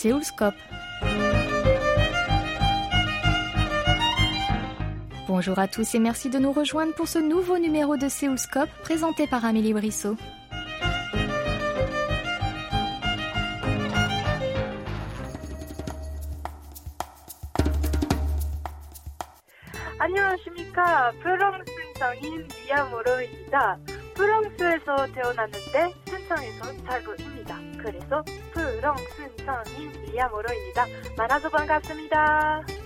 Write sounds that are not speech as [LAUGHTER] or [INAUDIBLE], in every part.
Séoulscope. Bonjour à tous et merci de nous rejoindre pour ce nouveau numéro de Séoulscope présenté par Amélie Brissot. 안녕하십니까. 프랑스 성인 미야모로입니다. 프랑스에서 태어났는데 순창에서 살고 있습니다. 그래서 프랑스 성인 미야모로입니다. 만나서 반갑습니다.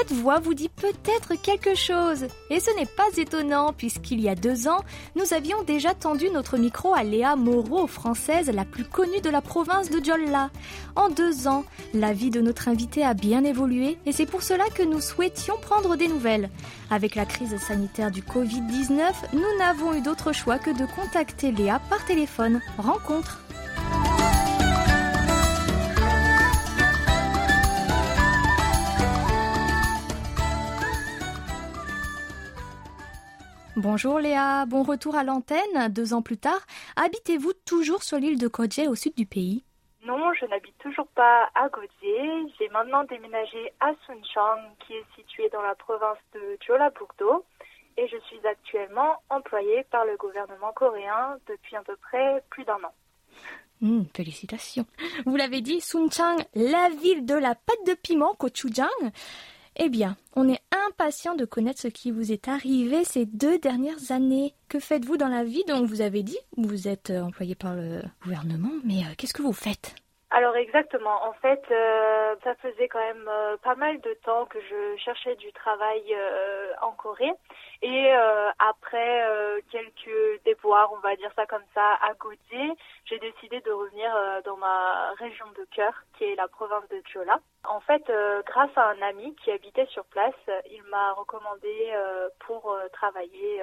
Cette voix vous dit peut-être quelque chose. Et ce n'est pas étonnant puisqu'il y a deux ans, nous avions déjà tendu notre micro à Léa Moreau, française la plus connue de la province de Djolla. En deux ans, la vie de notre invitée a bien évolué et c'est pour cela que nous souhaitions prendre des nouvelles. Avec la crise sanitaire du Covid-19, nous n'avons eu d'autre choix que de contacter Léa par téléphone. Rencontre. Bonjour Léa, bon retour à l'antenne. Deux ans plus tard, habitez-vous toujours sur l'île de Kodje au sud du pays? Non, je n'habite toujours pas à Godier. J'ai maintenant déménagé à Suncheon, qui est situé dans la province de Jeollabuk-do. Et je suis actuellement employée par le gouvernement coréen depuis à peu près plus d'un an. Hmm, félicitations. Vous l'avez dit, Sunchang, la ville de la pâte de piment, gochujang. Eh bien, on est impatient de connaître ce qui vous est arrivé ces deux dernières années. Que faites-vous dans la vie Donc, vous avez dit, vous êtes euh, employé par le gouvernement, mais euh, qu'est-ce que vous faites? Alors exactement, en fait, euh, ça faisait quand même euh, pas mal de temps que je cherchais du travail euh, en Corée. Et après quelques déboires, on va dire ça comme ça, à Godier, j'ai décidé de revenir dans ma région de cœur, qui est la province de Jeolla. En fait, grâce à un ami qui habitait sur place, il m'a recommandé pour travailler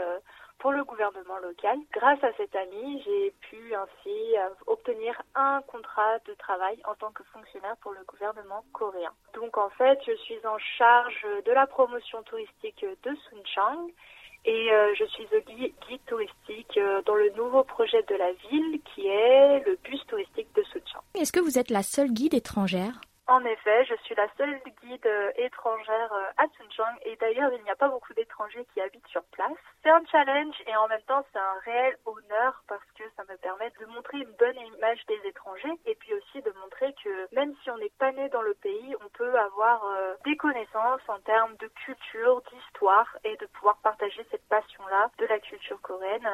pour le gouvernement local. Grâce à cet ami, j'ai pu ainsi euh, obtenir un contrat de travail en tant que fonctionnaire pour le gouvernement coréen. Donc en fait, je suis en charge de la promotion touristique de Suncheon et euh, je suis guide, touristique euh, dans le nouveau projet de la ville qui est le bus touristique de Suncheon. Est-ce que vous êtes la seule guide étrangère? En effet, je suis la seule guide euh, étrangère euh, à Suncheon et d'ailleurs il n'y a pas beaucoup d'étrangers qui habitent sur place. C'est un challenge et en même temps c'est un réel honneur parce que ça me permet de montrer une bonne image des étrangers et puis aussi de montrer que même si on n'est pas né dans le pays, on peut avoir euh, des connaissances en termes de culture, d'histoire et de pouvoir partager cette passion-là de la culture coréenne,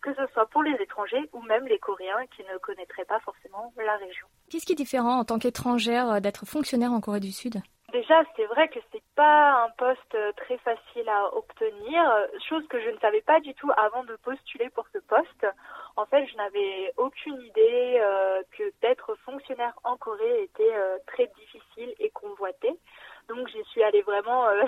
que ce soit pour les étrangers ou même les Coréens qui ne connaîtraient pas forcément la région. Qu'est-ce qui est différent en tant qu'étrangère euh, fonctionnaire en Corée du Sud Déjà, c'est vrai que c'est pas un poste euh, très facile à obtenir, euh, chose que je ne savais pas du tout avant de postuler pour ce poste. En fait, je n'avais aucune idée euh, que d'être fonctionnaire en Corée était très difficile et convoité. Donc j'y suis allée vraiment, euh,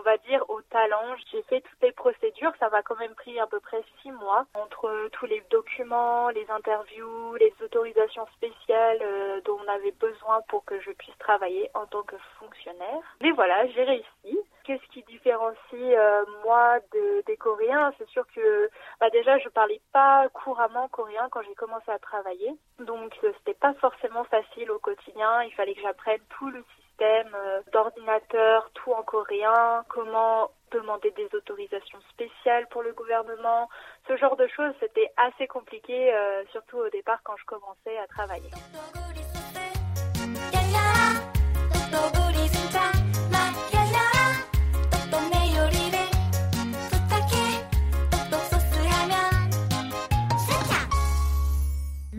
on va dire, au talent. J'ai fait toutes les procédures. Ça m'a quand même pris à peu près six mois entre euh, tous les documents, les interviews, les autorisations spéciales euh, dont on avait besoin pour que je puisse travailler en tant que fonctionnaire. Mais voilà, j'ai réussi. Qu'est-ce qui différencie euh, moi de, des Coréens? C'est sûr que bah déjà je parlais pas couramment coréen quand j'ai commencé à travailler, donc euh, c'était pas forcément facile au quotidien. Il fallait que j'apprenne tout le système euh, d'ordinateur, tout en coréen, comment demander des autorisations spéciales pour le gouvernement, ce genre de choses. C'était assez compliqué, euh, surtout au départ quand je commençais à travailler.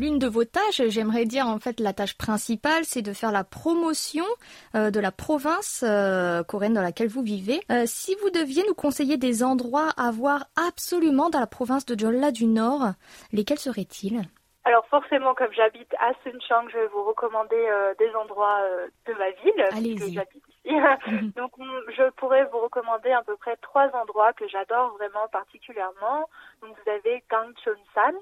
L'une de vos tâches, j'aimerais dire en fait la tâche principale, c'est de faire la promotion euh, de la province euh, coréenne dans laquelle vous vivez. Euh, si vous deviez nous conseiller des endroits à voir absolument dans la province de Jeolla du Nord, lesquels seraient-ils? Alors forcément, comme j'habite à Suncheon, je vais vous recommander euh, des endroits euh, de ma ville, Allez-y. puisque j'habite. [LAUGHS] Donc on- je pourrais vous recommander à peu près trois endroits que j'adore vraiment particulièrement. Donc vous avez Gangcheon-san,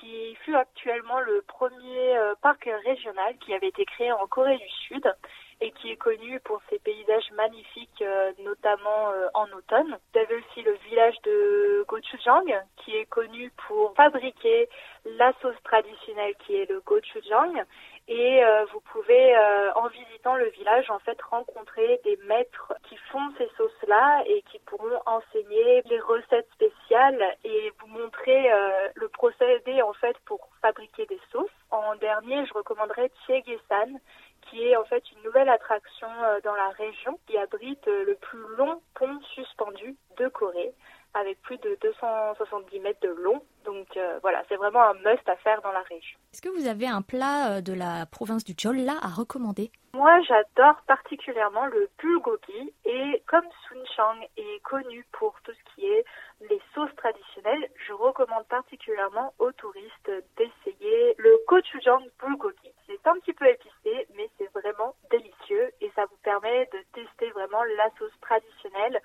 qui fut actuellement le premier parc régional qui avait été créé en Corée du Sud et qui est connu pour ses paysages magnifiques, euh, notamment euh, en automne. Vous avez aussi le village de gochujang, qui est connu pour fabriquer la sauce traditionnelle qui est le gochujang. Et euh, vous pouvez, en visitant le village, en fait, rencontrer des maîtres qui font ces sauces-là et qui pourront enseigner les recettes spéciales et vous montrer le procédé, en fait, pour fabriquer des sauces. En dernier, je recommanderais Chiegesan, qui est en fait une nouvelle attraction euh, dans la région qui abrite euh, le plus long pont suspendu de Corée avec plus de 270 mètres de long. Donc euh, voilà, c'est vraiment un must à faire dans la région. Est-ce que vous avez un plat de la province du Jeolla à recommander? Moi, j'adore particulièrement le bulgogi et comme Sunchang est connu pour tout ce qui est les sauces traditionnelles, je recommande particulièrement aux touristes d'essayer le gochujang bulgogi. C'est un petit peu épicé, mais c'est vraiment délicieux et ça vous permet de tester vraiment la sauce traditionnelle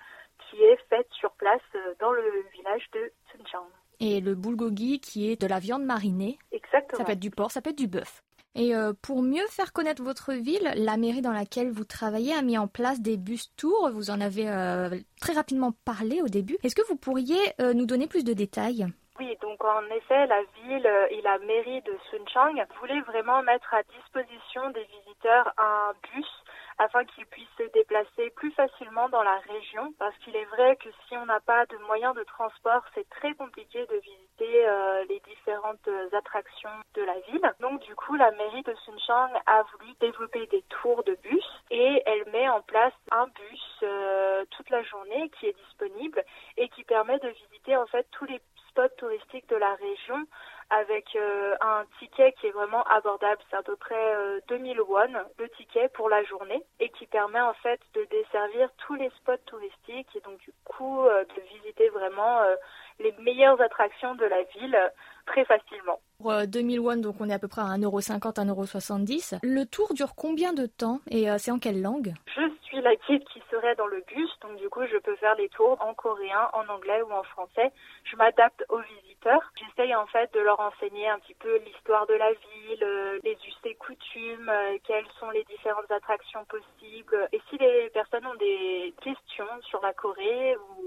qui est faite sur place euh, dans le village de Sunchang. Et le bulgogi qui est de la viande marinée. Exactement. Ça peut être du porc, ça peut être du bœuf. Et euh, pour mieux faire connaître votre ville, la mairie dans laquelle vous travaillez a mis en place des bus tours. Vous en avez euh, très rapidement parlé au début. Est-ce que vous pourriez nous donner plus de détails? Oui, donc en effet, la ville et la mairie de Sunchang voulaient vraiment mettre à disposition des visiteurs un bus afin qu'ils puissent se déplacer plus facilement dans la région parce qu'il est vrai que si on n'a pas de moyens de transport, c'est très compliqué de visiter euh, les différentes attractions de la ville. Donc du coup, la mairie de Sunchang a voulu développer des tours de bus et elle met en place un bus euh, toute la journée qui est disponible et qui permet de visiter en fait tous les spots touristiques de la région avec euh, un ticket qui est vraiment abordable. C'est à peu près 2000 euh, won le ticket pour la journée et qui permet en fait de desservir tous les spots touristiques et donc du coup euh, de visiter vraiment les meilleures attractions de la ville très facilement. Pour 2000 won, donc on est à peu près à 1,50€, 1,70€. Le tour dure combien de temps et c'est en quelle langue? Je suis la guide qui serait dans le bus, donc du coup je peux faire les tours en coréen, en anglais ou en français. Je m'adapte aux visiteurs. J'essaye en fait de leur enseigner un petit peu l'histoire de la ville, euh, les us et coutumes, euh, quelles sont les différentes attractions possibles. Et si les personnes ont des questions sur la Corée ou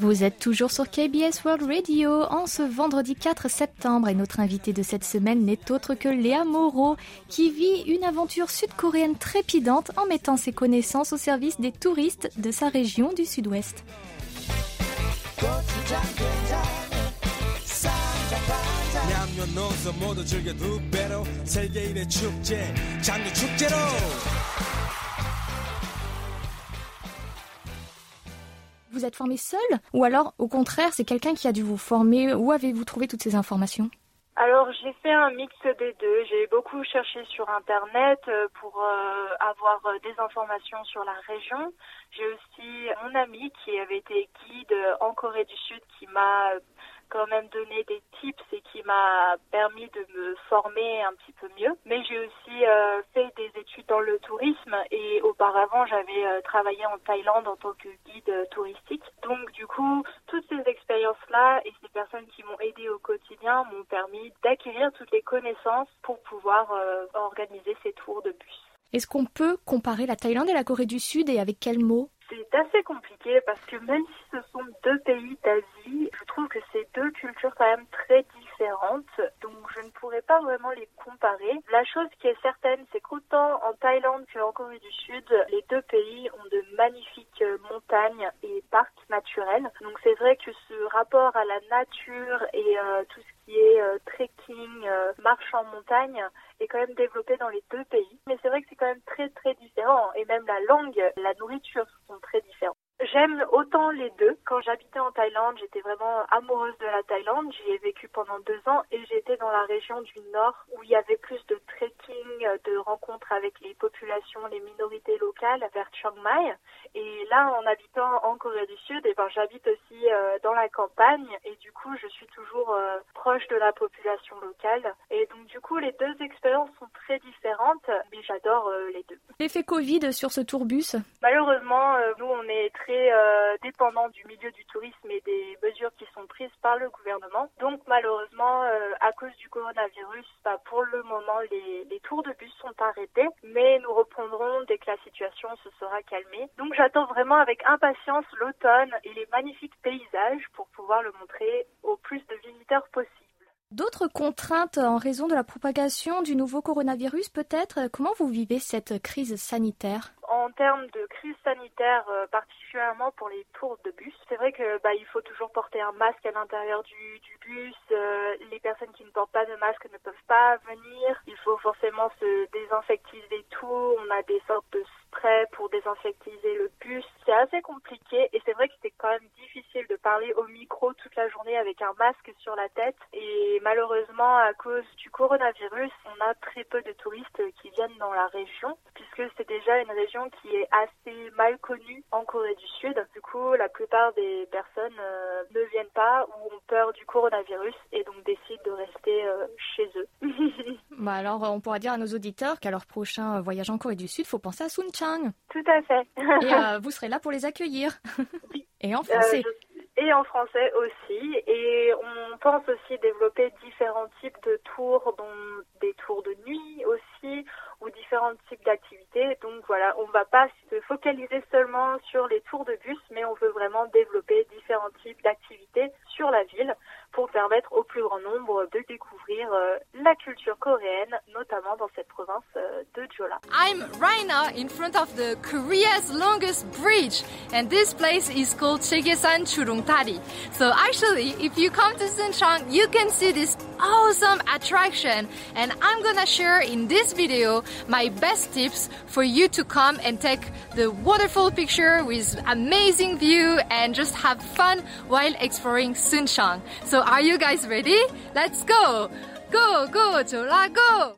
Vous êtes toujours sur KBS World Radio en ce vendredi 4 septembre et notre invité de cette semaine n'est autre que Léa Moreau qui vit une aventure sud-coréenne trépidante en mettant ses connaissances au service des touristes de sa région du sud-ouest. Vous êtes formé seul Ou alors, au contraire, c'est quelqu'un qui a dû vous former? Où avez-vous trouvé toutes ces informations? Alors j'ai fait un mix des deux. J'ai beaucoup cherché sur Internet euh, pour euh, avoir euh, des informations sur la région. J'ai aussi mon ami qui avait été guide en Corée du Sud qui m'a quand même donné des tips et qui m'a permis de me former un petit peu mieux. Mais j'ai aussi euh, fait des études dans le tourisme et auparavant j'avais euh, travaillé en Thaïlande en tant que guide euh, touristique. Donc du coup, toutes ces expériences-là et ces personnes qui m'ont aidé au quotidien m'ont permis d'acquérir toutes les connaissances pour pouvoir organiser ces tours de bus. Est-ce qu'on peut comparer la Thaïlande et la Corée du Sud et avec quels mots? C'est assez compliqué parce que même si ce sont deux pays d'Asie, je trouve que c'est deux cultures quand même très différentes. Donc je ne pourrais pas vraiment les comparer. La chose qui est certaine, c'est qu'autant en Thaïlande qu'en Corée du Sud, les deux pays ont de magnifiques montagnes et parcs naturels. Donc c'est vrai que ce rapport à la nature et euh, tout ce qui est euh, trekking, euh, marche en montagne, est quand même développé dans les deux pays. Mais c'est vrai que c'est quand même très très différent. Et même la langue, la nourriture sont très différents. J'aime autant les deux. Quand j'habitais en Thaïlande, j'étais vraiment amoureuse de la Thaïlande. J'y ai vécu pendant deux ans et j'étais dans la région du Nord où il y avait plus de trekking, de rencontres avec les populations, les minorités locales vers Chiang Mai. Et là, en habitant en Corée du Sud, et eh ben, j'habite aussi euh, dans la campagne et du coup, je suis toujours euh, proche de la population locale. Et donc, du coup, les deux expériences sont très différentes, mais j'adore euh, les deux. L'effet Covid sur ce tourbus? Malheureusement, nous, on est très dépendant du milieu du tourisme et des mesures qui sont prises par le gouvernement. Donc, malheureusement, à cause du coronavirus, bah, pour le moment, les, les tours de bus sont arrêtés, mais nous reprendrons dès que la situation se sera calmée. Donc, j'attends vraiment avec impatience l'automne et les magnifiques paysages pour pouvoir le montrer au plus de visiteurs possible. D'autres contraintes en raison de la propagation du nouveau coronavirus peut-être Comment vous vivez cette crise sanitaire? En termes de crise sanitaire, euh, particulièrement pour les tours de bus, c'est vrai que bah, il faut toujours porter un masque à l'intérieur du, du bus. Euh, les personnes qui ne portent pas de masque ne peuvent pas venir. Il faut forcément se désinfectiser tout. On a des sortes de sprays pour désinfecter le bus. C'est assez compliqué et c'est vrai que c'était quand même difficile de parler au micro toute la journée avec un masque sur la tête. Et malheureusement, à cause du coronavirus, on a très peu de touristes qui viennent dans la région puisque c'est déjà une région qui est assez mal connue en Corée du Sud. Du coup, la plupart des personnes euh, ne viennent pas ou ont peur du coronavirus et donc décident de rester euh, chez eux. [LAUGHS] bah alors, on pourra dire à nos auditeurs qu'à leur prochain voyage en Corée du Sud, il faut penser à Tout à fait. et euh, [LAUGHS] vous serez là pour les accueillir. et en français et en français aussi. Et on pense aussi développer différents types de tours, dont des tours de nuit aussi, ou différents types d'activités. Donc voilà, on ne va pas se focaliser seulement sur les tours de bus, mais on veut vraiment développer différents types d'activités sur la ville pour permettre au plus grand nombre de découvrir euh, la culture coréenne, notamment dans cette province euh, de. I'm right now in front of the Korea's longest bridge, and this place is called Chegesan Churungtari. So actually, if you come to Suncheon, you can see this awesome attraction, and I'm gonna share in this video my best tips for you to come and take the wonderful picture with amazing view and just have fun while exploring Suncheon. So are you guys ready? Let's go! Go, go, go!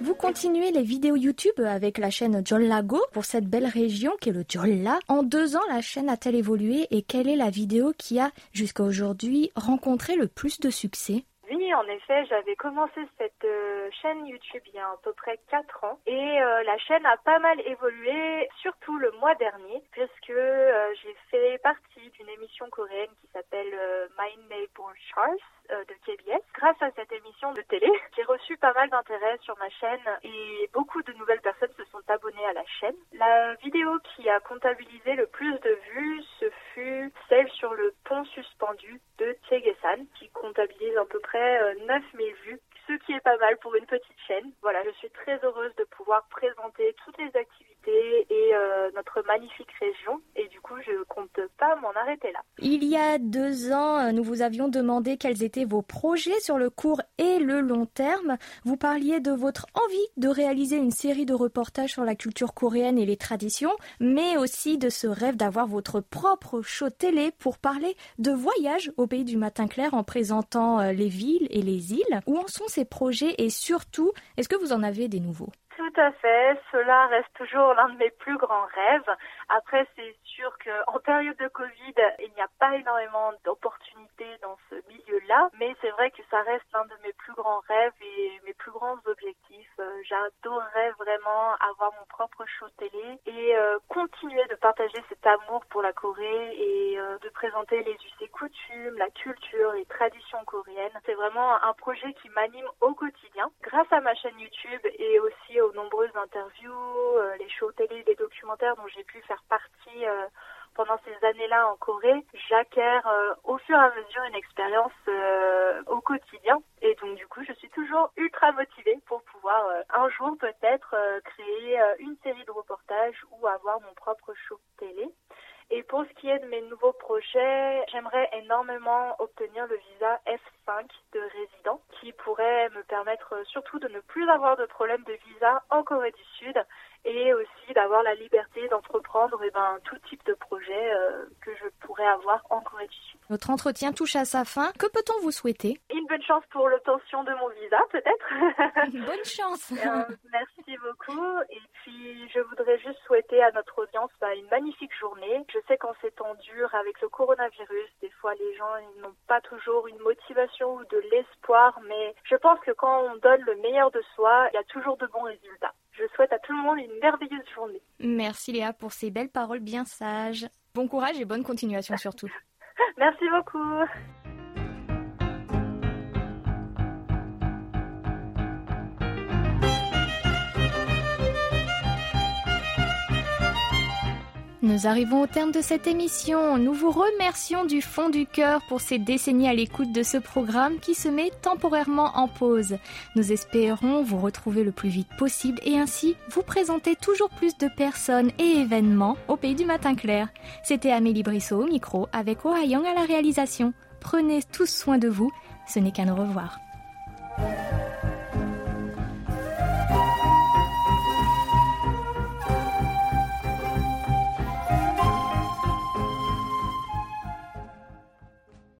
Vous continuez les vidéos YouTube avec la chaîne Jollago pour cette belle région qui est le Jolla. En deux ans, la chaîne a-t-elle évolué et quelle est la vidéo qui a, jusqu'à aujourd'hui, rencontré le plus de succès? En effet, j'avais commencé cette euh, chaîne YouTube il y a à peu près 4 ans et euh, la chaîne a pas mal évolué, surtout le mois dernier, puisque euh, j'ai fait partie d'une émission coréenne qui s'appelle My Neighbor Charles de KBS. Grâce à cette émission de télé, [LAUGHS] j'ai reçu pas mal d'intérêt sur ma chaîne et beaucoup de nouvelles personnes se sont abonnées à la chaîne. La vidéo qui a comptabilisé le plus de vues, ce fut celle sur le pont suspendu de Chegesan, qui comptabilise à peu près 9000 vues ce qui est pas mal pour une petite chaîne. Voilà, je suis très heureuse de pouvoir présenter toutes les activités et euh, notre magnifique région. Et du coup, je compte pas m'en arrêter là. Il y a deux ans, nous vous avions demandé quels étaient vos projets sur le court et le long terme. Vous parliez de votre envie de réaliser une série de reportages sur la culture coréenne et les traditions, mais aussi de ce rêve d'avoir votre propre show télé pour parler de voyage au pays du matin clair en présentant euh, les villes et les îles. Où en sont projets et surtout, est-ce que vous en avez des nouveaux? Tout à fait. Cela reste toujours l'un de mes plus grands rêves. Après, c'est sûr qu'en période de Covid, il n'y a pas énormément d'opportunités dans ce milieu-là, mais c'est vrai que ça reste l'un de mes plus grands rêves et mes plus grands objectifs. Euh, j'adorerais vraiment avoir mon propre show télé et euh, continuer de partager cet amour pour la Corée et euh, de présenter les us et coutumes, la culture, les traditions coréennes. C'est vraiment un projet qui m'anime au quotidien. Grâce à ma chaîne YouTube et aussi aux nombreuses interviews, les shows télé, les documentaires dont j'ai pu faire partie pendant ces années-là en Corée, j'acquiers euh, au fur et à mesure une expérience euh, au quotidien. Et donc du coup, je suis toujours ultra motivée pour pouvoir euh, un jour peut-être créer une série de reportages ou avoir mon propre show télé. Et pour ce qui est de mes nouveaux projets, j'aimerais énormément obtenir le visa F5 de résident qui pourrait me permettre surtout de ne plus avoir de problème de visa en Corée du Sud et aussi d'avoir la liberté d'entreprendre eh ben, tout type de projet euh, que je pourrais avoir en Corée du Sud. Notre entretien touche à sa fin. Que peut-on vous souhaiter? Une bonne chance pour l'obtention de mon visa, peut-être. [LAUGHS] bonne chance. [LAUGHS] Euh, merci beaucoup. Et puis, je voudrais juste souhaiter à notre audience bah, une magnifique journée. Je sais qu'en ces temps durs avec le coronavirus, des fois les gens n'ont pas toujours une motivation ou de l'espoir, mais je pense que quand on donne le meilleur de soi, il y a toujours de bons résultats. Je souhaite à tout le monde une merveilleuse journée. Merci Léa pour ces belles paroles bien sages. Bon courage et bonne continuation surtout. [LAUGHS] Merci beaucoup. Nous arrivons au terme de cette émission. Nous vous remercions du fond du cœur pour ces décennies à l'écoute de ce programme qui se met temporairement en pause. Nous espérons vous retrouver le plus vite possible et ainsi vous présenter toujours plus de personnes et événements au pays du matin clair. C'était Amélie Brissot au micro avec Oh Young à la réalisation. Prenez tous soin de vous. Ce n'est qu'un au revoir.